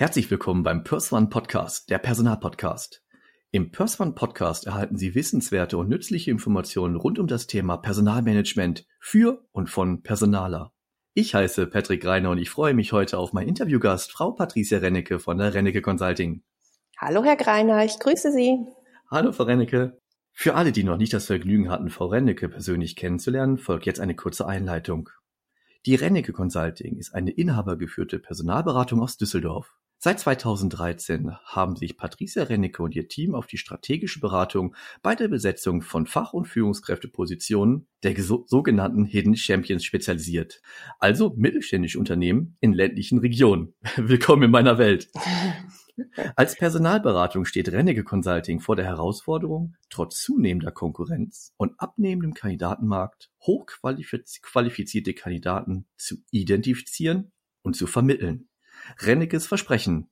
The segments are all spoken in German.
Herzlich willkommen beim PersOne Podcast, der Personalpodcast. Im PersOne Podcast erhalten Sie wissenswerte und nützliche Informationen rund um das Thema Personalmanagement für und von Personaler. Ich heiße Patrick Reiner und ich freue mich heute auf meinen Interviewgast, Frau Patricia Rennecke von der Rennecke Consulting. Hallo, Herr Greiner, ich grüße Sie. Hallo, Frau Rennecke. Für alle, die noch nicht das Vergnügen hatten, Frau Rennecke persönlich kennenzulernen, folgt jetzt eine kurze Einleitung. Die Rennecke Consulting ist eine inhabergeführte Personalberatung aus Düsseldorf. Seit 2013 haben sich Patricia Rennecke und ihr Team auf die strategische Beratung bei der Besetzung von Fach- und Führungskräftepositionen der sogenannten Hidden Champions spezialisiert. Also mittelständische Unternehmen in ländlichen Regionen. Willkommen in meiner Welt. Als Personalberatung steht Rennecke Consulting vor der Herausforderung, trotz zunehmender Konkurrenz und abnehmendem Kandidatenmarkt hochqualifizierte Kandidaten zu identifizieren und zu vermitteln. Renneckes Versprechen.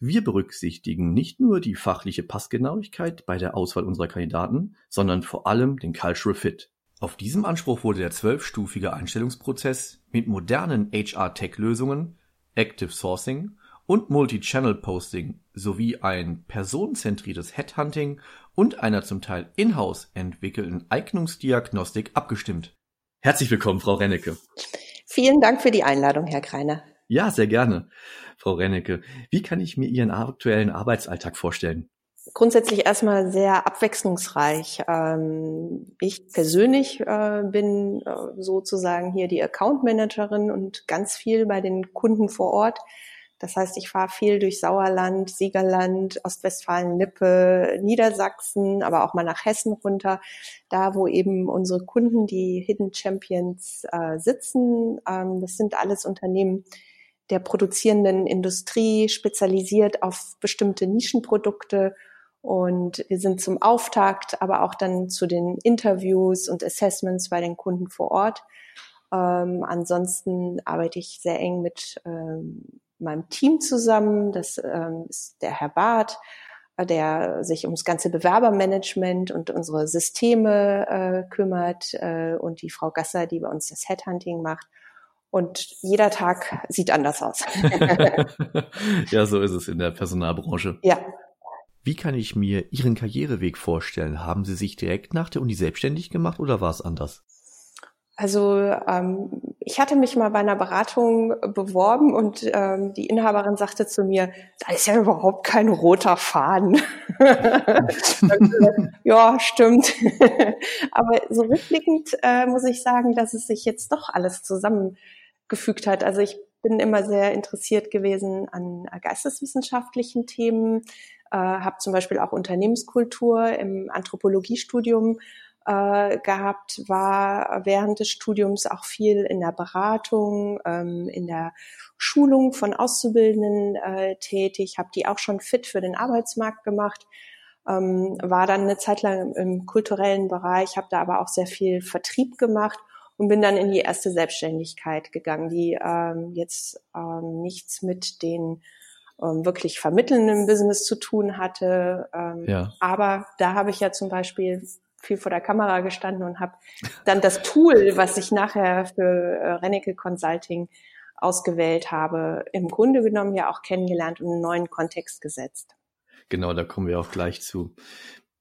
Wir berücksichtigen nicht nur die fachliche Passgenauigkeit bei der Auswahl unserer Kandidaten, sondern vor allem den Cultural Fit. Auf diesem Anspruch wurde der zwölfstufige Einstellungsprozess mit modernen HR-Tech-Lösungen, Active Sourcing und Multi-Channel Posting sowie ein personenzentriertes Headhunting und einer zum Teil in-house entwickelten Eignungsdiagnostik abgestimmt. Herzlich willkommen, Frau Rennecke. Vielen Dank für die Einladung, Herr Greiner. Ja, sehr gerne, Frau Rennecke. Wie kann ich mir Ihren aktuellen Arbeitsalltag vorstellen? Grundsätzlich erstmal sehr abwechslungsreich. Ähm, ich persönlich äh, bin äh, sozusagen hier die Account Managerin und ganz viel bei den Kunden vor Ort. Das heißt, ich fahre viel durch Sauerland, Siegerland, Ostwestfalen-Lippe, Niedersachsen, aber auch mal nach Hessen runter, da wo eben unsere Kunden, die Hidden Champions, äh, sitzen. Ähm, das sind alles Unternehmen, der produzierenden Industrie, spezialisiert auf bestimmte Nischenprodukte. Und wir sind zum Auftakt, aber auch dann zu den Interviews und Assessments bei den Kunden vor Ort. Ähm, ansonsten arbeite ich sehr eng mit ähm, meinem Team zusammen. Das ähm, ist der Herr Barth, äh, der sich ums ganze Bewerbermanagement und unsere Systeme äh, kümmert äh, und die Frau Gasser, die bei uns das Headhunting macht. Und jeder Tag sieht anders aus. ja, so ist es in der Personalbranche. Ja. Wie kann ich mir Ihren Karriereweg vorstellen? Haben Sie sich direkt nach der Uni selbstständig gemacht oder war es anders? Also ähm, ich hatte mich mal bei einer Beratung beworben und ähm, die Inhaberin sagte zu mir, da ist ja überhaupt kein roter Faden. ja, stimmt. Aber so rückblickend äh, muss ich sagen, dass es sich jetzt doch alles zusammen gefügt hat. Also ich bin immer sehr interessiert gewesen an geisteswissenschaftlichen Themen, äh, habe zum Beispiel auch Unternehmenskultur im Anthropologiestudium äh, gehabt, war während des Studiums auch viel in der Beratung, ähm, in der Schulung von Auszubildenden äh, tätig, habe die auch schon fit für den Arbeitsmarkt gemacht, ähm, war dann eine Zeit lang im kulturellen Bereich, habe da aber auch sehr viel Vertrieb gemacht und bin dann in die erste Selbstständigkeit gegangen, die ähm, jetzt ähm, nichts mit den ähm, wirklich vermittelnden Business zu tun hatte. Ähm, ja. Aber da habe ich ja zum Beispiel viel vor der Kamera gestanden und habe dann das Tool, was ich nachher für äh, Rennecke Consulting ausgewählt habe, im Grunde genommen ja auch kennengelernt und einen neuen Kontext gesetzt. Genau, da kommen wir auch gleich zu.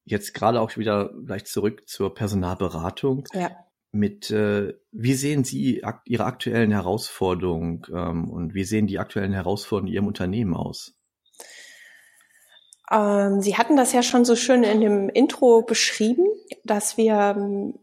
Jetzt gerade auch wieder gleich zurück zur Personalberatung. Ja mit, äh, wie sehen Sie ak Ihre aktuellen Herausforderungen ähm, und wie sehen die aktuellen Herausforderungen in Ihrem Unternehmen aus? Ähm, Sie hatten das ja schon so schön in dem Intro beschrieben, dass wir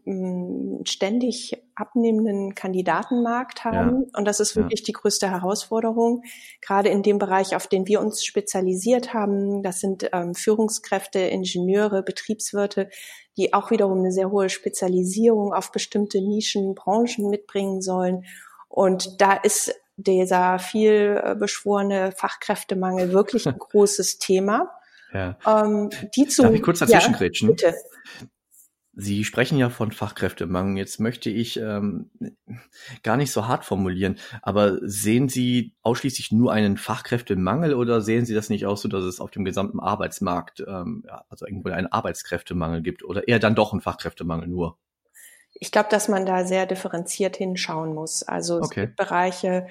ähm, ständig abnehmenden Kandidatenmarkt haben. Ja. Und das ist wirklich ja. die größte Herausforderung, gerade in dem Bereich, auf den wir uns spezialisiert haben. Das sind ähm, Führungskräfte, Ingenieure, Betriebswirte, die auch wiederum eine sehr hohe Spezialisierung auf bestimmte Nischen, Branchen mitbringen sollen. Und da ist dieser viel äh, beschworene Fachkräftemangel wirklich ein großes Thema. Ja. Ähm, die zu, Darf ich kurz dazwischen ja, grätschen? Bitte. Sie sprechen ja von Fachkräftemangel. Jetzt möchte ich ähm, gar nicht so hart formulieren, aber sehen Sie ausschließlich nur einen Fachkräftemangel oder sehen Sie das nicht auch so, dass es auf dem gesamten Arbeitsmarkt, ähm, ja, also irgendwo einen Arbeitskräftemangel gibt oder eher dann doch einen Fachkräftemangel nur? Ich glaube, dass man da sehr differenziert hinschauen muss. Also es okay. gibt Bereiche,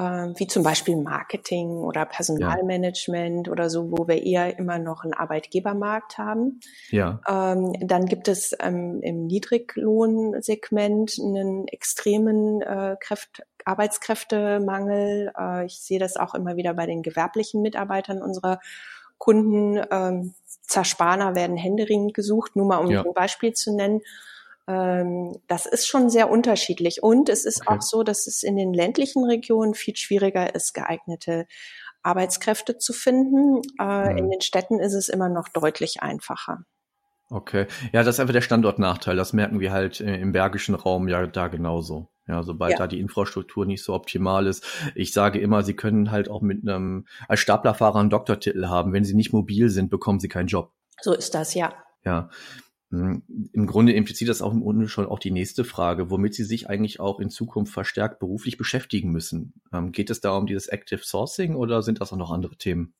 wie zum Beispiel Marketing oder Personalmanagement ja. oder so, wo wir eher immer noch einen Arbeitgebermarkt haben. Ja. Ähm, dann gibt es ähm, im Niedriglohnsegment einen extremen äh, Kräft Arbeitskräftemangel. Äh, ich sehe das auch immer wieder bei den gewerblichen Mitarbeitern unserer Kunden. Ähm, Zerspaner werden händeringend gesucht, nur mal um ja. ein Beispiel zu nennen. Ähm, das ist schon sehr unterschiedlich. Und es ist okay. auch so, dass es in den ländlichen Regionen viel schwieriger ist, geeignete Arbeitskräfte zu finden. Äh, mhm. In den Städten ist es immer noch deutlich einfacher. Okay. Ja, das ist einfach der Standortnachteil. Das merken wir halt äh, im bergischen Raum ja da genauso. Ja, sobald ja. da die Infrastruktur nicht so optimal ist. Ich sage immer, Sie können halt auch mit einem, als Staplerfahrer einen Doktortitel haben. Wenn Sie nicht mobil sind, bekommen Sie keinen Job. So ist das, ja. Ja. Hm, Im Grunde impliziert das auch im Grunde schon auch die nächste Frage, womit Sie sich eigentlich auch in Zukunft verstärkt beruflich beschäftigen müssen. Ähm, geht es da um dieses Active Sourcing oder sind das auch noch andere Themen?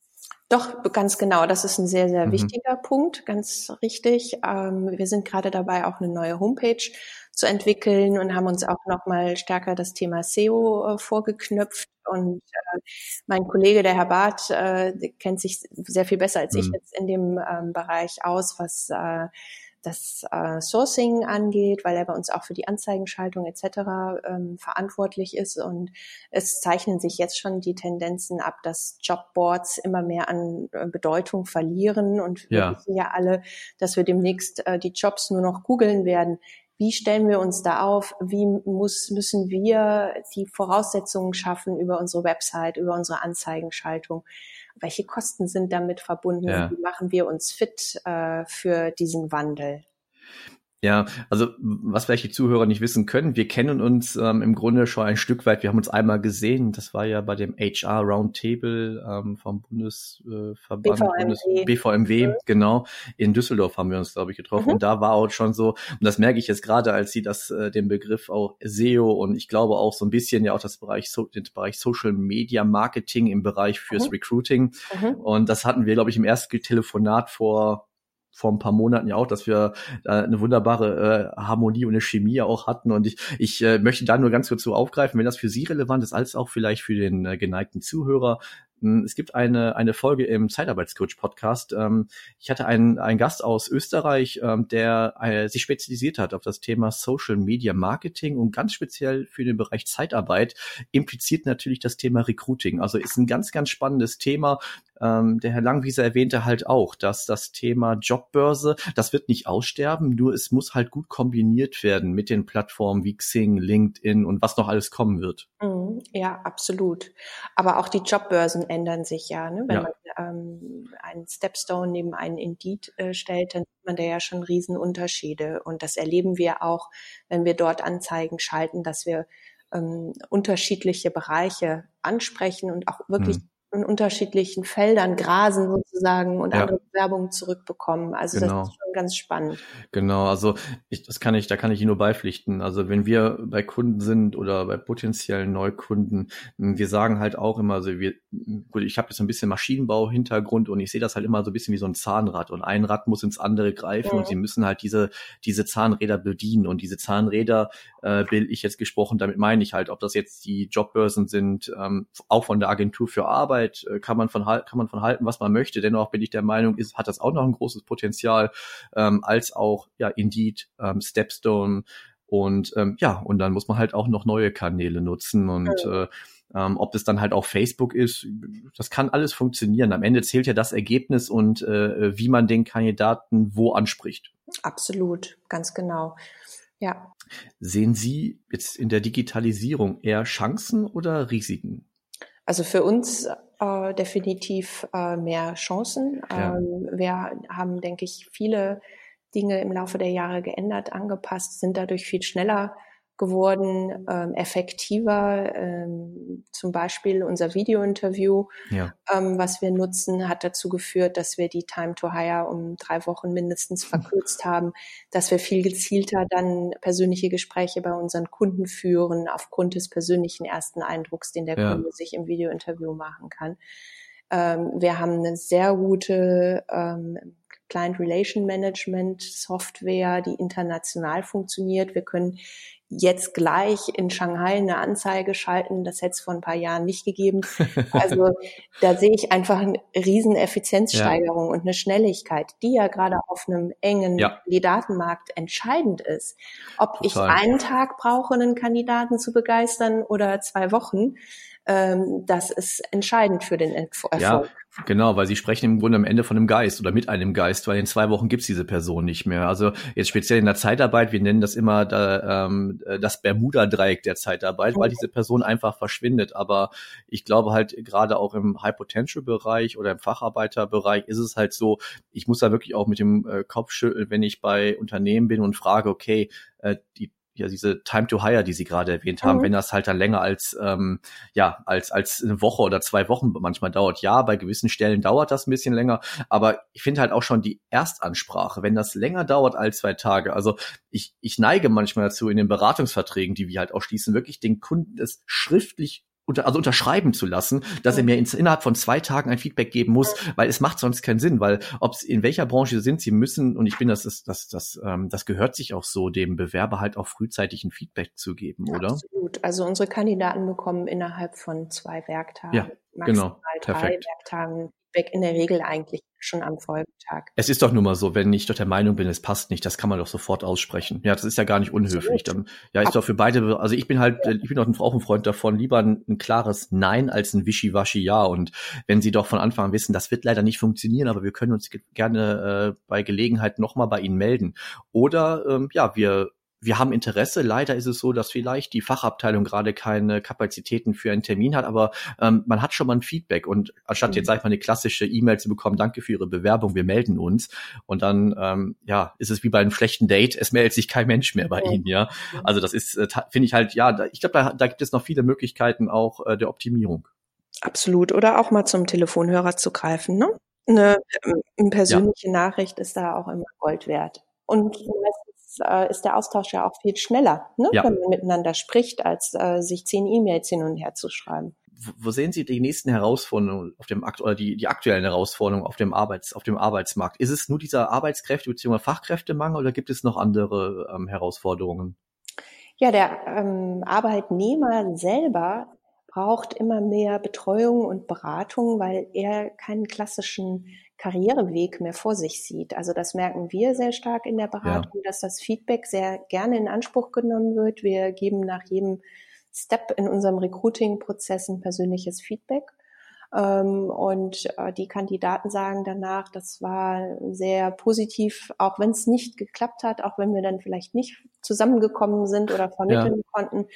Doch, ganz genau. Das ist ein sehr, sehr mhm. wichtiger Punkt, ganz richtig. Ähm, wir sind gerade dabei, auch eine neue Homepage zu entwickeln und haben uns auch nochmal stärker das Thema SEO äh, vorgeknüpft. Und äh, mein Kollege, der Herr Barth, äh, kennt sich sehr viel besser als mhm. ich jetzt in dem ähm, Bereich aus, was äh, das äh, Sourcing angeht, weil er bei uns auch für die Anzeigenschaltung etc. Ähm, verantwortlich ist. Und es zeichnen sich jetzt schon die Tendenzen ab, dass Jobboards immer mehr an äh, Bedeutung verlieren. Und wir ja. wissen ja alle, dass wir demnächst äh, die Jobs nur noch googeln werden. Wie stellen wir uns da auf? Wie muss, müssen wir die Voraussetzungen schaffen über unsere Website, über unsere Anzeigenschaltung? Welche Kosten sind damit verbunden, ja. wie machen wir uns fit äh, für diesen Wandel. Ja, also was vielleicht die Zuhörer nicht wissen können, wir kennen uns ähm, im Grunde schon ein Stück weit. Wir haben uns einmal gesehen, das war ja bei dem HR Roundtable ähm, vom Bundesverband BVMW, Bundes BVMW mhm. genau. In Düsseldorf haben wir uns, glaube ich, getroffen. Mhm. Und da war auch schon so, und das merke ich jetzt gerade, als Sie das äh, den Begriff auch SEO und ich glaube auch so ein bisschen ja auch das Bereich, so, den Bereich Social Media Marketing im Bereich fürs mhm. Recruiting. Mhm. Und das hatten wir, glaube ich, im ersten Telefonat vor vor ein paar Monaten ja auch, dass wir äh, eine wunderbare äh, Harmonie und eine Chemie auch hatten. Und ich, ich äh, möchte da nur ganz kurz so aufgreifen, wenn das für Sie relevant ist, als auch vielleicht für den äh, geneigten Zuhörer. Hm, es gibt eine, eine Folge im Zeitarbeitscoach-Podcast. Ähm, ich hatte einen, einen Gast aus Österreich, ähm, der äh, sich spezialisiert hat auf das Thema Social Media Marketing und ganz speziell für den Bereich Zeitarbeit impliziert natürlich das Thema Recruiting. Also ist ein ganz, ganz spannendes Thema. Ähm, der Herr Langwieser erwähnte halt auch, dass das Thema Jobbörse, das wird nicht aussterben, nur es muss halt gut kombiniert werden mit den Plattformen wie Xing, LinkedIn und was noch alles kommen wird. Mhm, ja, absolut. Aber auch die Jobbörsen ändern sich ja. Ne? Wenn ja. man ähm, einen Stepstone neben einen Indeed äh, stellt, dann sieht man da ja schon Riesenunterschiede. Und das erleben wir auch, wenn wir dort Anzeigen schalten, dass wir ähm, unterschiedliche Bereiche ansprechen und auch wirklich mhm in unterschiedlichen Feldern grasen sozusagen und ja. andere Werbung zurückbekommen. Also genau. das ist schon ganz spannend. Genau, also ich, das kann ich, da kann ich Ihnen nur beipflichten. Also wenn wir bei Kunden sind oder bei potenziellen Neukunden, wir sagen halt auch immer, also wir, gut, ich habe jetzt ein bisschen Maschinenbau-Hintergrund und ich sehe das halt immer so ein bisschen wie so ein Zahnrad und ein Rad muss ins andere greifen mhm. und sie müssen halt diese, diese Zahnräder bedienen und diese Zahnräder, äh, will ich jetzt gesprochen, damit meine ich halt, ob das jetzt die Jobbörsen sind, ähm, auch von der Agentur für Arbeit, äh, kann man von kann man von halten, was man möchte. Dennoch bin ich der Meinung, ist, hat das auch noch ein großes Potenzial, ähm, als auch ja Indeed, ähm, Stepstone und ähm, ja, und dann muss man halt auch noch neue Kanäle nutzen und äh, ähm, ob das dann halt auch Facebook ist, das kann alles funktionieren. Am Ende zählt ja das Ergebnis und äh, wie man den Kandidaten wo anspricht. Absolut, ganz genau. Ja. Sehen Sie jetzt in der Digitalisierung eher Chancen oder Risiken? Also für uns äh, definitiv äh, mehr Chancen. Ja. Ähm, wir haben, denke ich, viele Dinge im Laufe der Jahre geändert, angepasst, sind dadurch viel schneller geworden, ähm, effektiver. Ähm, zum Beispiel unser Videointerview, ja. ähm, was wir nutzen, hat dazu geführt, dass wir die Time to Hire um drei Wochen mindestens verkürzt haben, dass wir viel gezielter dann persönliche Gespräche bei unseren Kunden führen, aufgrund des persönlichen ersten Eindrucks, den der ja. Kunde sich im Videointerview machen kann. Ähm, wir haben eine sehr gute ähm, Client Relation Management Software, die international funktioniert. Wir können jetzt gleich in Shanghai eine Anzeige schalten. Das hätte es vor ein paar Jahren nicht gegeben. Also da sehe ich einfach eine riesen Effizienzsteigerung ja. und eine Schnelligkeit, die ja gerade auf einem engen ja. Kandidatenmarkt entscheidend ist. Ob Total. ich einen Tag brauche, einen Kandidaten zu begeistern oder zwei Wochen, ähm, das ist entscheidend für den Erfolg. Ja, genau, weil sie sprechen im Grunde am Ende von einem Geist oder mit einem Geist, weil in zwei Wochen gibt's diese Person nicht mehr. Also jetzt speziell in der Zeitarbeit, wir nennen das immer da, ähm, das Bermuda-Dreieck der Zeitarbeit, weil diese Person einfach verschwindet. Aber ich glaube halt gerade auch im High-Potential-Bereich oder im Facharbeiterbereich ist es halt so, ich muss da wirklich auch mit dem äh, Kopf schütteln, wenn ich bei Unternehmen bin und frage, okay, äh, die ja diese Time to Hire, die Sie gerade erwähnt haben, mhm. wenn das halt dann länger als ähm, ja als als eine Woche oder zwei Wochen manchmal dauert. Ja, bei gewissen Stellen dauert das ein bisschen länger, aber ich finde halt auch schon die Erstansprache, wenn das länger dauert als zwei Tage. Also ich ich neige manchmal dazu in den Beratungsverträgen, die wir halt auch schließen, wirklich den Kunden es schriftlich unter, also unterschreiben zu lassen, dass er mir ins, innerhalb von zwei Tagen ein Feedback geben muss, weil es macht sonst keinen Sinn, weil ob in welcher Branche sind, sie müssen, und ich bin, das ist, das, das, ähm, das gehört sich auch so, dem Bewerber halt auch frühzeitig ein Feedback zu geben, oder? Absolut. Also unsere Kandidaten bekommen innerhalb von zwei Werktagen, ja, genau. drei Perfekt. Werktagen Feedback in der Regel eigentlich schon am Folgetag. Es ist doch nun mal so, wenn ich doch der Meinung bin, es passt nicht, das kann man doch sofort aussprechen. Ja, das ist ja gar nicht unhöflich. Dann, ja, ist doch für beide, also ich bin halt, ich bin auch ein, auch ein Freund davon, lieber ein, ein klares Nein als ein Wischiwaschi Ja. Und wenn Sie doch von Anfang an wissen, das wird leider nicht funktionieren, aber wir können uns gerne äh, bei Gelegenheit nochmal bei Ihnen melden. Oder ähm, ja, wir wir haben Interesse. Leider ist es so, dass vielleicht die Fachabteilung gerade keine Kapazitäten für einen Termin hat, aber ähm, man hat schon mal ein Feedback und anstatt mhm. jetzt sag ich mal eine klassische E-Mail zu bekommen, danke für Ihre Bewerbung, wir melden uns und dann ähm, ja ist es wie bei einem schlechten Date, es meldet sich kein Mensch mehr bei mhm. Ihnen, ja. Also das ist äh, finde ich halt ja, da, ich glaube da, da gibt es noch viele Möglichkeiten auch äh, der Optimierung. Absolut oder auch mal zum Telefonhörer zu greifen, ne? Eine, ähm, eine persönliche ja. Nachricht ist da auch immer Gold wert. Und äh, ist der Austausch ja auch viel schneller, ne? ja. wenn man miteinander spricht, als äh, sich zehn E-Mails hin und her zu schreiben. Wo sehen Sie die nächsten Herausforderungen auf dem oder die, die aktuellen Herausforderungen auf dem Arbeits auf dem Arbeitsmarkt? Ist es nur dieser Arbeitskräfte bzw. Fachkräftemangel oder gibt es noch andere ähm, Herausforderungen? Ja, der ähm, Arbeitnehmer selber braucht immer mehr Betreuung und Beratung, weil er keinen klassischen Karriereweg mehr vor sich sieht. Also das merken wir sehr stark in der Beratung, ja. dass das Feedback sehr gerne in Anspruch genommen wird. Wir geben nach jedem Step in unserem Recruiting-Prozess ein persönliches Feedback. Ähm, und äh, die Kandidaten sagen danach, das war sehr positiv, auch wenn es nicht geklappt hat, auch wenn wir dann vielleicht nicht zusammengekommen sind oder vermitteln ja. konnten.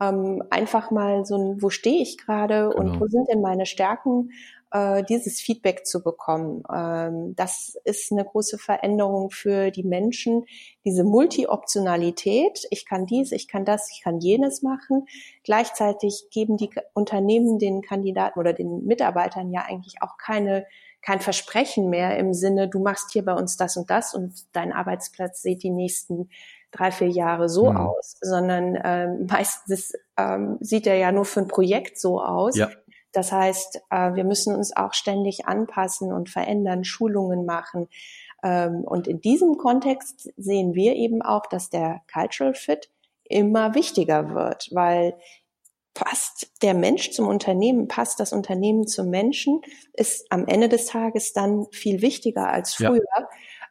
Ähm, einfach mal so ein, wo stehe ich gerade genau. und wo sind denn meine Stärken äh, dieses Feedback zu bekommen. Ähm, das ist eine große Veränderung für die Menschen. Diese Multi-Optionalität, ich kann dies, ich kann das, ich kann jenes machen. Gleichzeitig geben die Unternehmen den Kandidaten oder den Mitarbeitern ja eigentlich auch keine kein Versprechen mehr im Sinne, du machst hier bei uns das und das und dein Arbeitsplatz sieht die nächsten drei, vier Jahre so mhm. aus, sondern ähm, meistens ähm, sieht er ja nur für ein Projekt so aus. Ja. Das heißt, äh, wir müssen uns auch ständig anpassen und verändern, Schulungen machen. Ähm, und in diesem Kontext sehen wir eben auch, dass der Cultural Fit immer wichtiger wird, weil passt der Mensch zum Unternehmen, passt das Unternehmen zum Menschen, ist am Ende des Tages dann viel wichtiger als früher,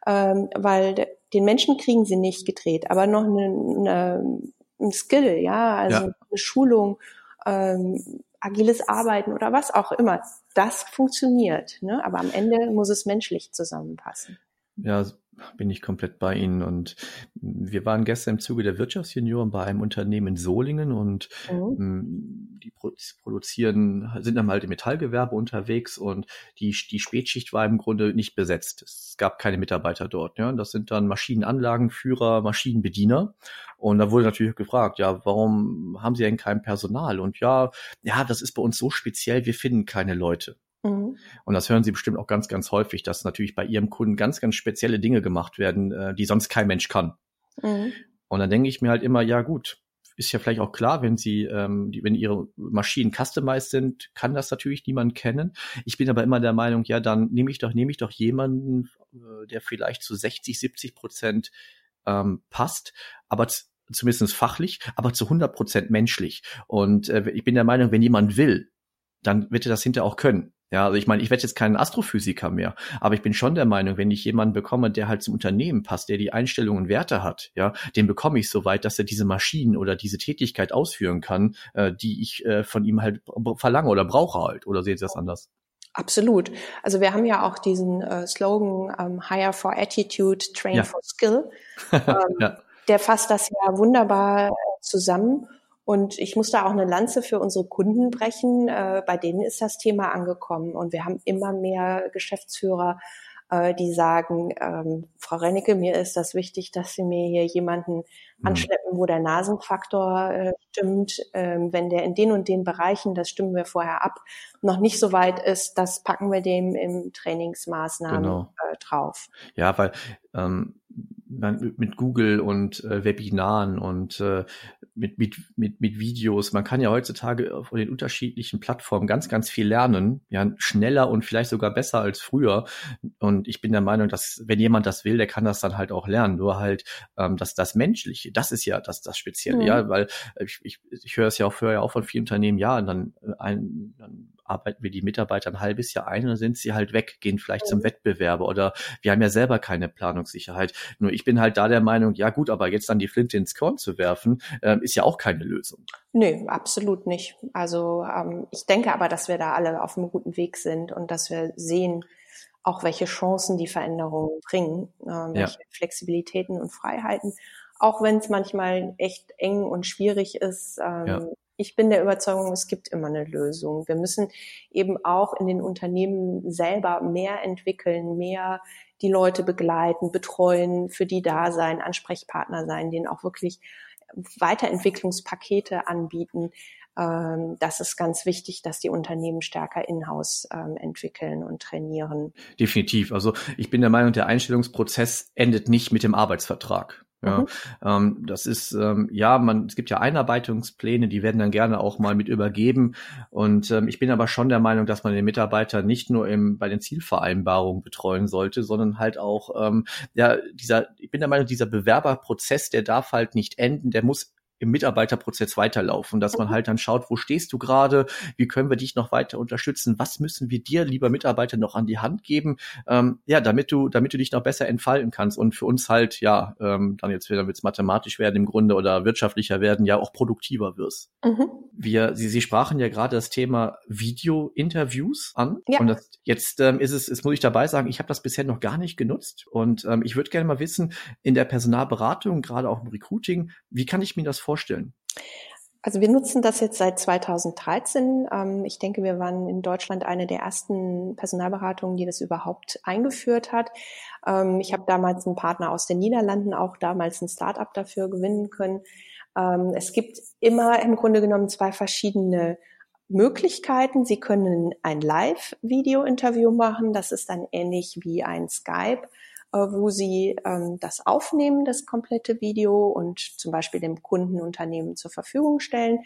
ja. ähm, weil den Menschen kriegen sie nicht gedreht, aber noch eine, eine, ein Skill, ja, also ja. eine Schulung, ähm, agiles Arbeiten oder was auch immer, das funktioniert. Ne? Aber am Ende muss es menschlich zusammenpassen. Ja, bin ich komplett bei Ihnen. Und wir waren gestern im Zuge der Wirtschaftsjunioren bei einem Unternehmen in Solingen und mhm. Die produzieren, sind dann halt im Metallgewerbe unterwegs und die, die Spätschicht war im Grunde nicht besetzt. Es gab keine Mitarbeiter dort. Ja. Das sind dann Maschinenanlagenführer, Maschinenbediener. Und da wurde natürlich gefragt, ja, warum haben Sie denn kein Personal? Und ja, ja, das ist bei uns so speziell, wir finden keine Leute. Mhm. Und das hören Sie bestimmt auch ganz, ganz häufig, dass natürlich bei Ihrem Kunden ganz, ganz spezielle Dinge gemacht werden, äh, die sonst kein Mensch kann. Mhm. Und dann denke ich mir halt immer, ja gut, ist ja vielleicht auch klar, wenn sie, ähm, die, wenn ihre Maschinen customized sind, kann das natürlich niemand kennen. Ich bin aber immer der Meinung, ja, dann nehme ich doch, nehme ich doch jemanden, äh, der vielleicht zu 60, 70 Prozent ähm, passt, aber zumindest fachlich, aber zu 100 Prozent menschlich. Und äh, ich bin der Meinung, wenn jemand will, dann wird er das hinterher auch können. Ja, also ich meine, ich werde jetzt kein Astrophysiker mehr, aber ich bin schon der Meinung, wenn ich jemanden bekomme, der halt zum Unternehmen passt, der die Einstellungen und Werte hat, ja, den bekomme ich so weit, dass er diese Maschinen oder diese Tätigkeit ausführen kann, äh, die ich äh, von ihm halt verlange oder brauche halt. Oder seht ihr das anders? Absolut. Also wir haben ja auch diesen äh, Slogan ähm, Hire for Attitude, Train ja. for Skill. Ähm, ja. Der fasst das ja wunderbar äh, zusammen. Und ich muss da auch eine Lanze für unsere Kunden brechen. Äh, bei denen ist das Thema angekommen. Und wir haben immer mehr Geschäftsführer, äh, die sagen, ähm, Frau Rennecke, mir ist das wichtig, dass Sie mir hier jemanden mhm. anschleppen, wo der Nasenfaktor äh, stimmt. Ähm, wenn der in den und den Bereichen, das stimmen wir vorher ab, noch nicht so weit ist, das packen wir dem im Trainingsmaßnahmen genau. äh, drauf. Ja, weil ähm, mit Google und äh, Webinaren und äh, mit, mit, mit, mit Videos. Man kann ja heutzutage auf den unterschiedlichen Plattformen ganz, ganz viel lernen. Ja, schneller und vielleicht sogar besser als früher. Und ich bin der Meinung, dass wenn jemand das will, der kann das dann halt auch lernen. Nur halt, ähm, dass das Menschliche, das ist ja das, das Spezielle, mhm. ja, weil ich, ich, ich höre es ja auch vorher auch von vielen Unternehmen, ja, und dann, äh, ein, dann arbeiten wir die Mitarbeiter ein halbes Jahr ein und dann sind sie halt weg, gehen vielleicht mhm. zum Wettbewerber oder wir haben ja selber keine Planungssicherheit. Nur ich bin halt da der Meinung, ja gut, aber jetzt dann die Flinte ins Korn zu werfen, äh, ist ja auch keine Lösung. Nö, absolut nicht. Also ähm, ich denke aber, dass wir da alle auf einem guten Weg sind und dass wir sehen, auch welche Chancen die Veränderungen bringen, äh, welche ja. Flexibilitäten und Freiheiten, auch wenn es manchmal echt eng und schwierig ist. Ähm, ja ich bin der Überzeugung, es gibt immer eine Lösung. Wir müssen eben auch in den Unternehmen selber mehr entwickeln, mehr die Leute begleiten, betreuen, für die da sein, Ansprechpartner sein, denen auch wirklich Weiterentwicklungspakete anbieten. Ähm, das ist ganz wichtig, dass die Unternehmen stärker in-house ähm, entwickeln und trainieren. Definitiv. Also ich bin der Meinung, der Einstellungsprozess endet nicht mit dem Arbeitsvertrag. Ja, mhm. ähm, das ist ähm, ja, man es gibt ja Einarbeitungspläne, die werden dann gerne auch mal mit übergeben. Und ähm, ich bin aber schon der Meinung, dass man den Mitarbeiter nicht nur im, bei den Zielvereinbarungen betreuen sollte, sondern halt auch ähm, ja dieser. Ich bin der Meinung, dieser Bewerberprozess, der darf halt nicht enden, der muss im Mitarbeiterprozess weiterlaufen, dass man mhm. halt dann schaut, wo stehst du gerade, wie können wir dich noch weiter unterstützen, was müssen wir dir, lieber Mitarbeiter, noch an die Hand geben, ähm, ja, damit du, damit du dich noch besser entfalten kannst und für uns halt, ja, ähm, dann jetzt wieder wird's mathematisch werden im Grunde oder wirtschaftlicher werden, ja auch produktiver wirst. Mhm. Wir, Sie, Sie sprachen ja gerade das Thema Video-Interviews an ja. und das, jetzt ähm, ist es, jetzt muss ich dabei sagen, ich habe das bisher noch gar nicht genutzt und ähm, ich würde gerne mal wissen, in der Personalberatung, gerade auch im Recruiting, wie kann ich mir das vorstellen? Also wir nutzen das jetzt seit 2013. Ähm, ich denke, wir waren in Deutschland eine der ersten Personalberatungen, die das überhaupt eingeführt hat. Ähm, ich habe damals einen Partner aus den Niederlanden, auch damals ein Startup dafür gewinnen können. Ähm, es gibt immer im Grunde genommen zwei verschiedene Möglichkeiten. Sie können ein Live-Video-Interview machen. Das ist dann ähnlich wie ein Skype. Äh, wo sie ähm, das aufnehmen, das komplette Video und zum Beispiel dem Kundenunternehmen zur Verfügung stellen.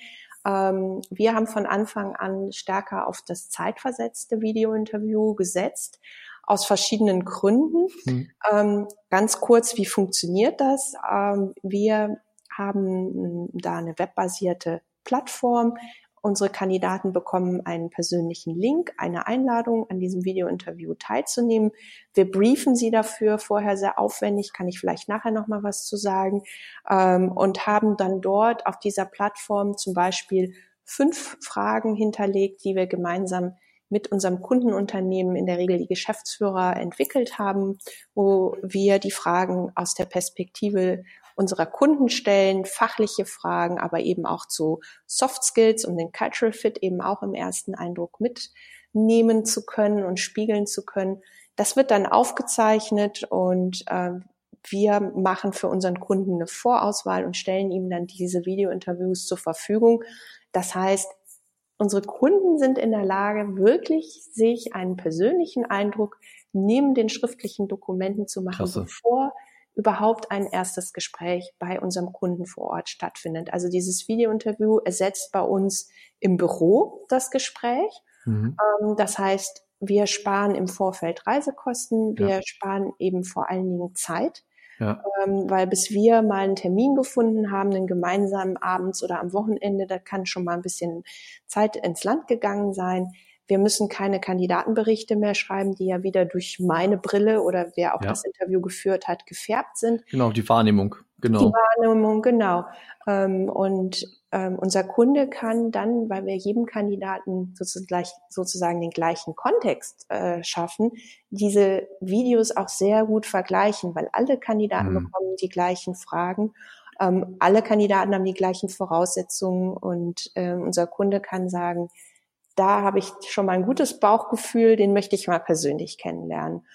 Ähm, wir haben von Anfang an stärker auf das zeitversetzte Videointerview gesetzt aus verschiedenen Gründen. Mhm. Ähm, ganz kurz, wie funktioniert das? Ähm, wir haben da eine webbasierte Plattform, Unsere Kandidaten bekommen einen persönlichen Link, eine Einladung, an diesem Videointerview teilzunehmen. Wir briefen sie dafür vorher sehr aufwendig, kann ich vielleicht nachher noch mal was zu sagen, ähm, und haben dann dort auf dieser Plattform zum Beispiel fünf Fragen hinterlegt, die wir gemeinsam mit unserem Kundenunternehmen, in der Regel die Geschäftsführer, entwickelt haben, wo wir die Fragen aus der Perspektive unserer Kunden stellen, fachliche Fragen, aber eben auch zu Soft Skills, um den Cultural Fit eben auch im ersten Eindruck mitnehmen zu können und spiegeln zu können. Das wird dann aufgezeichnet und äh, wir machen für unseren Kunden eine Vorauswahl und stellen ihm dann diese Videointerviews zur Verfügung. Das heißt, unsere Kunden sind in der Lage, wirklich sich einen persönlichen Eindruck neben den schriftlichen Dokumenten zu machen, Klasse. bevor überhaupt ein erstes Gespräch bei unserem Kunden vor Ort stattfindet. Also dieses Videointerview ersetzt bei uns im Büro das Gespräch. Mhm. Ähm, das heißt, wir sparen im Vorfeld Reisekosten, wir ja. sparen eben vor allen Dingen Zeit. Ja. Ähm, weil bis wir mal einen Termin gefunden haben, einen gemeinsamen abends oder am Wochenende, da kann schon mal ein bisschen Zeit ins Land gegangen sein. Wir müssen keine Kandidatenberichte mehr schreiben, die ja wieder durch meine Brille oder wer auch ja. das Interview geführt hat, gefärbt sind. Genau, die Wahrnehmung. Genau. Die Wahrnehmung, genau. Ähm, und ähm, unser Kunde kann dann, weil wir jedem Kandidaten sozusagen, den gleichen Kontext äh, schaffen, diese Videos auch sehr gut vergleichen, weil alle Kandidaten mhm. bekommen die gleichen Fragen. Ähm, alle Kandidaten haben die gleichen Voraussetzungen und äh, unser Kunde kann sagen, da habe ich schon mal ein gutes Bauchgefühl, den möchte ich mal persönlich kennenlernen.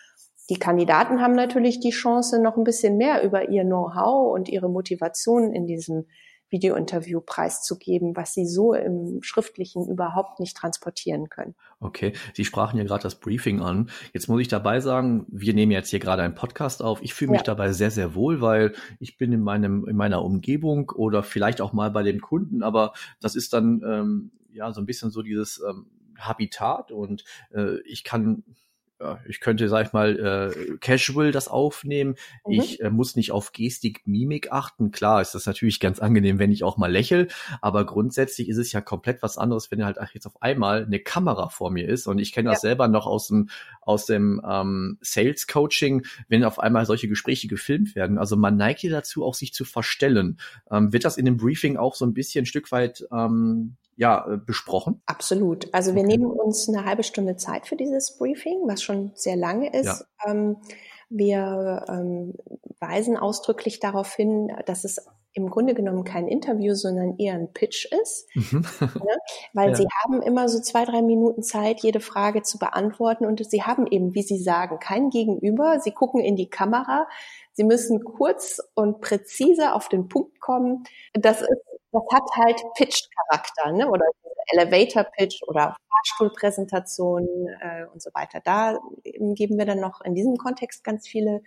Die Kandidaten haben natürlich die Chance, noch ein bisschen mehr über ihr Know-how und ihre Motivation in diesem Videointerview preiszugeben, was sie so im Schriftlichen überhaupt nicht transportieren können. Okay, Sie sprachen ja gerade das Briefing an. Jetzt muss ich dabei sagen, wir nehmen jetzt hier gerade einen Podcast auf. Ich fühle mich ja. dabei sehr, sehr wohl, weil ich bin in meinem in meiner Umgebung oder vielleicht auch mal bei dem Kunden, aber das ist dann ähm, ja so ein bisschen so dieses ähm, Habitat und äh, ich kann ja, ich könnte, sag ich mal, äh, casual das aufnehmen. Mhm. Ich äh, muss nicht auf Gestik, Mimik achten. Klar ist das natürlich ganz angenehm, wenn ich auch mal lächel, aber grundsätzlich ist es ja komplett was anderes, wenn halt jetzt auf einmal eine Kamera vor mir ist. Und ich kenne das ja. selber noch aus dem, aus dem ähm, Sales Coaching, wenn auf einmal solche Gespräche gefilmt werden. Also man neigt hier dazu, auch sich zu verstellen. Ähm, wird das in dem Briefing auch so ein bisschen ein Stück weit ähm, ja, äh, besprochen? Absolut. Also wir okay. nehmen uns eine halbe Stunde Zeit für dieses Briefing, was schon sehr lange ist. Ja. Ähm, wir ähm, weisen ausdrücklich darauf hin, dass es im Grunde genommen kein Interview, sondern eher ein Pitch ist. Mhm. ne? Weil ja. sie haben immer so zwei, drei Minuten Zeit, jede Frage zu beantworten und sie haben eben, wie Sie sagen, kein Gegenüber. Sie gucken in die Kamera. Sie müssen kurz und präzise auf den Punkt kommen. Das ist das hat halt Pitch-Charakter, ne? oder Elevator-Pitch oder Fahrstuhlpräsentation äh, und so weiter. Da geben wir dann noch in diesem Kontext ganz viele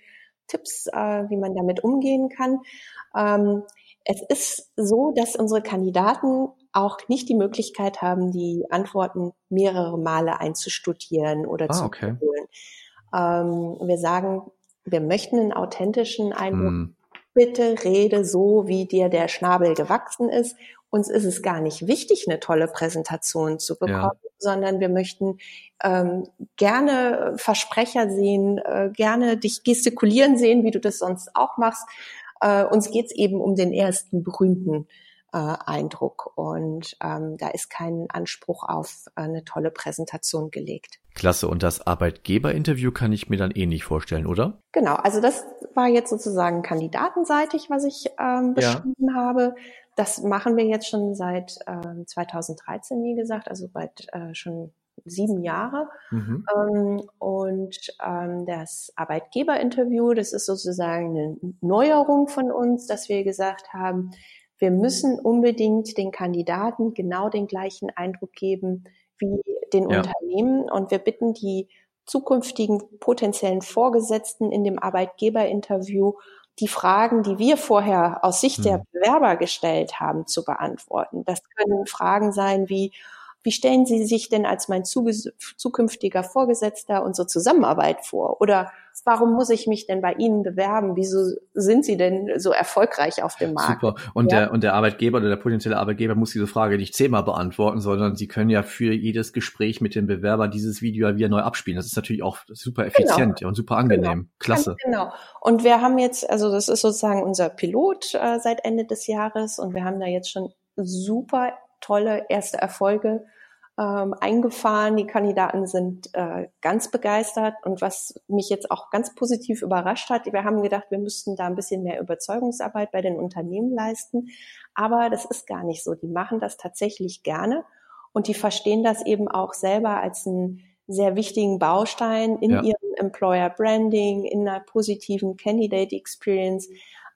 Tipps, äh, wie man damit umgehen kann. Ähm, es ist so, dass unsere Kandidaten auch nicht die Möglichkeit haben, die Antworten mehrere Male einzustudieren oder ah, zu okay. wiederholen. Ähm, wir sagen, wir möchten einen authentischen Eindruck hm bitte rede so, wie dir der Schnabel gewachsen ist. Uns ist es gar nicht wichtig, eine tolle Präsentation zu bekommen, ja. sondern wir möchten ähm, gerne Versprecher sehen, äh, gerne dich gestikulieren sehen, wie du das sonst auch machst. Äh, uns geht's eben um den ersten berühmten äh, Eindruck. Und ähm, da ist kein Anspruch auf äh, eine tolle Präsentation gelegt. Klasse. Und das Arbeitgeberinterview kann ich mir dann eh nicht vorstellen, oder? Genau. Also das war jetzt sozusagen kandidatenseitig, was ich ähm, beschrieben ja. habe. Das machen wir jetzt schon seit ähm, 2013, wie gesagt, also bald äh, schon sieben Jahre. Mhm. Ähm, und ähm, das Arbeitgeberinterview, das ist sozusagen eine Neuerung von uns, dass wir gesagt haben, wir müssen unbedingt den Kandidaten genau den gleichen Eindruck geben wie den ja. Unternehmen und wir bitten die zukünftigen potenziellen Vorgesetzten in dem Arbeitgeberinterview die Fragen, die wir vorher aus Sicht der mhm. Bewerber gestellt haben, zu beantworten. Das können Fragen sein wie, wie stellen Sie sich denn als mein zukünftiger Vorgesetzter unsere Zusammenarbeit vor? Oder warum muss ich mich denn bei Ihnen bewerben? Wieso sind Sie denn so erfolgreich auf dem Markt? Super. Und ja? der, und der Arbeitgeber oder der potenzielle Arbeitgeber muss diese Frage nicht zehnmal beantworten, sondern Sie können ja für jedes Gespräch mit dem Bewerber dieses Video wieder neu abspielen. Das ist natürlich auch super effizient genau. und super angenehm. Genau. Klasse. genau. Und wir haben jetzt, also das ist sozusagen unser Pilot äh, seit Ende des Jahres und wir haben da jetzt schon super tolle erste Erfolge ähm, eingefahren. Die Kandidaten sind äh, ganz begeistert. Und was mich jetzt auch ganz positiv überrascht hat, wir haben gedacht, wir müssten da ein bisschen mehr Überzeugungsarbeit bei den Unternehmen leisten. Aber das ist gar nicht so. Die machen das tatsächlich gerne und die verstehen das eben auch selber als einen sehr wichtigen Baustein in ja. ihrem Employer Branding, in einer positiven Candidate Experience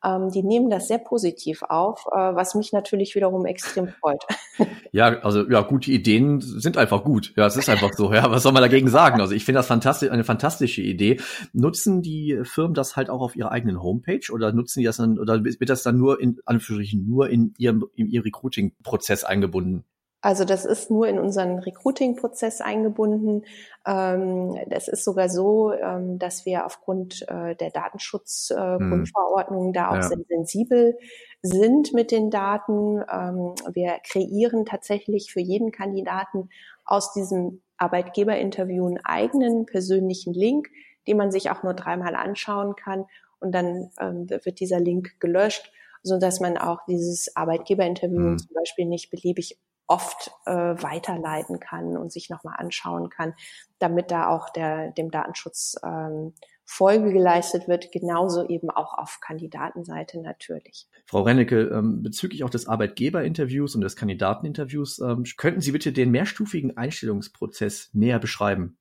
ähm, die nehmen das sehr positiv auf, äh, was mich natürlich wiederum extrem freut. Ja, also ja, gute Ideen sind einfach gut. Ja, es ist einfach so. Ja, was soll man dagegen sagen? Also ich finde das fantastisch, eine fantastische Idee. Nutzen die Firmen das halt auch auf ihrer eigenen Homepage oder nutzen die das dann oder wird das dann nur in Anführungsstrichen nur in ihrem in ihr Recruiting-Prozess eingebunden? Also das ist nur in unseren Recruiting-Prozess eingebunden. Ähm, es ist sogar so, ähm, dass wir aufgrund äh, der Datenschutzgrundverordnung äh, hm. da auch ja. sehr sensibel sind mit den Daten. Ähm, wir kreieren tatsächlich für jeden Kandidaten aus diesem Arbeitgeberinterview einen eigenen persönlichen Link, den man sich auch nur dreimal anschauen kann. Und dann wird dieser Link gelöscht, so dass man auch dieses Arbeitgeberinterview mhm. zum Beispiel nicht beliebig oft äh, weiterleiten kann und sich nochmal anschauen kann, damit da auch der, dem Datenschutz ähm, Folge geleistet wird, genauso eben auch auf Kandidatenseite natürlich. Frau Rennecke, ähm, bezüglich auch des Arbeitgeberinterviews und des Kandidateninterviews, ähm, könnten Sie bitte den mehrstufigen Einstellungsprozess näher beschreiben?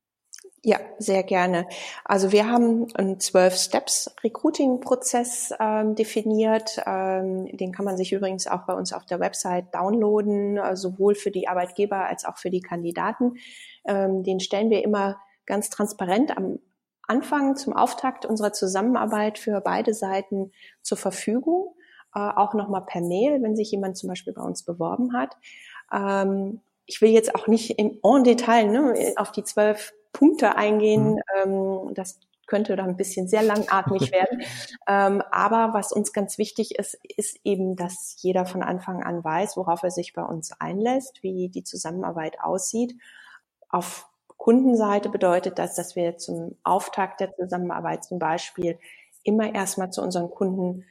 Ja, sehr gerne. Also wir haben einen zwölf Steps Recruiting Prozess ähm, definiert. Ähm, den kann man sich übrigens auch bei uns auf der Website downloaden, äh, sowohl für die Arbeitgeber als auch für die Kandidaten. Ähm, den stellen wir immer ganz transparent am Anfang zum Auftakt unserer Zusammenarbeit für beide Seiten zur Verfügung, äh, auch nochmal per Mail, wenn sich jemand zum Beispiel bei uns beworben hat. Ähm, ich will jetzt auch nicht im en Detail ne, auf die zwölf Punkte eingehen. Mhm. Ähm, das könnte dann ein bisschen sehr langatmig werden. ähm, aber was uns ganz wichtig ist, ist eben, dass jeder von Anfang an weiß, worauf er sich bei uns einlässt, wie die Zusammenarbeit aussieht. Auf Kundenseite bedeutet das, dass wir zum Auftakt der Zusammenarbeit zum Beispiel immer erstmal zu unseren Kunden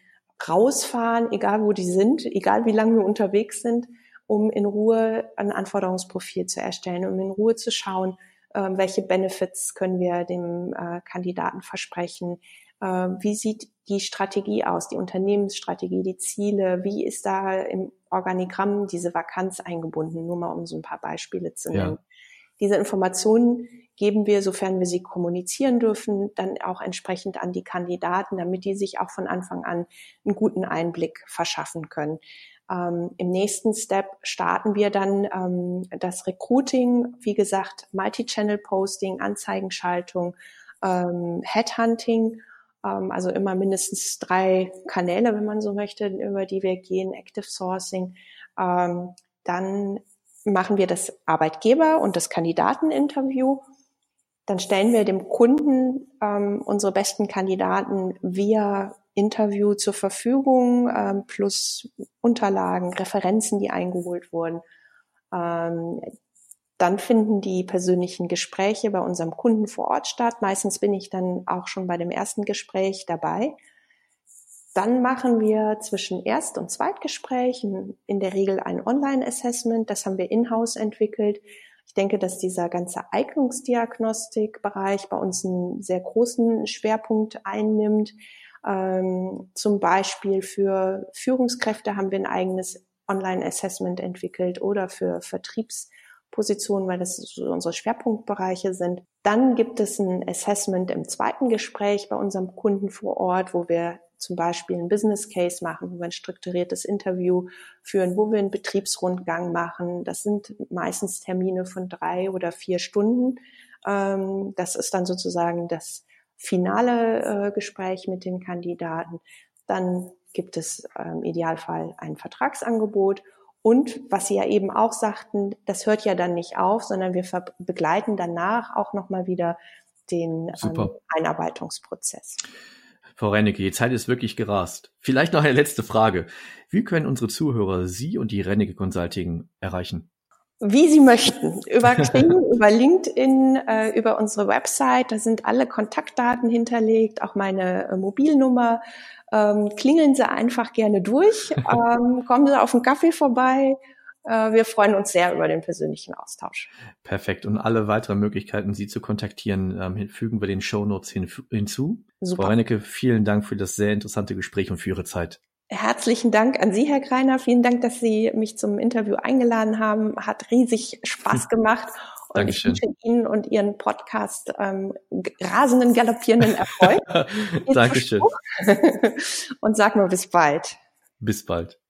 rausfahren, egal wo die sind, egal wie lange wir unterwegs sind, um in Ruhe ein Anforderungsprofil zu erstellen, um in Ruhe zu schauen, welche Benefits können wir dem äh, Kandidaten versprechen, äh, wie sieht die Strategie aus, die Unternehmensstrategie, die Ziele, wie ist da im Organigramm diese Vakanz eingebunden, nur mal um so ein paar Beispiele zu nennen. Ja. Diese Informationen geben wir, sofern wir sie kommunizieren dürfen, dann auch entsprechend an die Kandidaten, damit die sich auch von Anfang an einen guten Einblick verschaffen können. Ähm, Im nächsten Step starten wir dann ähm, das Recruiting, wie gesagt, Multi-Channel-Posting, Anzeigenschaltung, ähm, Headhunting, ähm, also immer mindestens drei Kanäle, wenn man so möchte, über die wir gehen, Active Sourcing. Ähm, dann machen wir das Arbeitgeber- und das Kandidateninterview. Dann stellen wir dem Kunden ähm, unsere besten Kandidaten via Interview zur Verfügung, ähm, plus Unterlagen, Referenzen, die eingeholt wurden. Ähm, dann finden die persönlichen Gespräche bei unserem Kunden vor Ort statt. Meistens bin ich dann auch schon bei dem ersten Gespräch dabei. Dann machen wir zwischen Erst- und Zweitgesprächen in der Regel ein Online-Assessment. Das haben wir in-house entwickelt. Ich denke, dass dieser ganze Eignungsdiagnostikbereich bei uns einen sehr großen Schwerpunkt einnimmt. Ähm, zum Beispiel für Führungskräfte haben wir ein eigenes Online-Assessment entwickelt oder für Vertriebspositionen, weil das so unsere Schwerpunktbereiche sind. Dann gibt es ein Assessment im zweiten Gespräch bei unserem Kunden vor Ort, wo wir zum Beispiel ein Business Case machen, wo wir ein strukturiertes Interview führen, wo wir einen Betriebsrundgang machen. Das sind meistens Termine von drei oder vier Stunden. Ähm, das ist dann sozusagen das finale äh, Gespräch mit den Kandidaten. Dann gibt es im Idealfall ein Vertragsangebot. Und was Sie ja eben auch sagten, das hört ja dann nicht auf, sondern wir begleiten danach auch nochmal wieder den ähm, Einarbeitungsprozess. Frau Rennecke, die Zeit ist wirklich gerast. Vielleicht noch eine letzte Frage. Wie können unsere Zuhörer Sie und die Rennecke Consulting erreichen? wie Sie möchten. Über Xing, über LinkedIn, äh, über unsere Website. Da sind alle Kontaktdaten hinterlegt, auch meine äh, Mobilnummer. Ähm, klingeln Sie einfach gerne durch. Ähm, kommen Sie auf den Kaffee vorbei. Äh, wir freuen uns sehr über den persönlichen Austausch. Perfekt. Und alle weiteren Möglichkeiten, Sie zu kontaktieren, ähm, fügen wir den Show Notes hin, hinzu. Super. Frau Rennecke, vielen Dank für das sehr interessante Gespräch und für Ihre Zeit. Herzlichen Dank an Sie, Herr Greiner. Vielen Dank, dass Sie mich zum Interview eingeladen haben. Hat riesig Spaß gemacht. Und Dankeschön. ich wünsche Ihnen und Ihren Podcast ähm, rasenden, galoppierenden Erfolg. Dankeschön. und sag mal bis bald. Bis bald.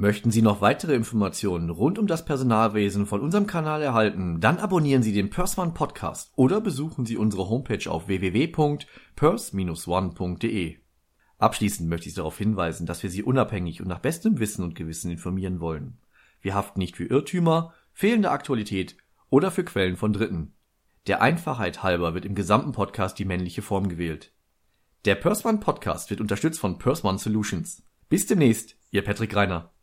Möchten Sie noch weitere Informationen rund um das Personalwesen von unserem Kanal erhalten, dann abonnieren Sie den Persman Podcast oder besuchen Sie unsere Homepage auf www.pers-one.de. Abschließend möchte ich darauf hinweisen, dass wir Sie unabhängig und nach bestem Wissen und Gewissen informieren wollen. Wir haften nicht für Irrtümer, fehlende Aktualität oder für Quellen von Dritten. Der Einfachheit halber wird im gesamten Podcast die männliche Form gewählt. Der Persman Podcast wird unterstützt von Persman Solutions. Bis demnächst, Ihr Patrick Reiner.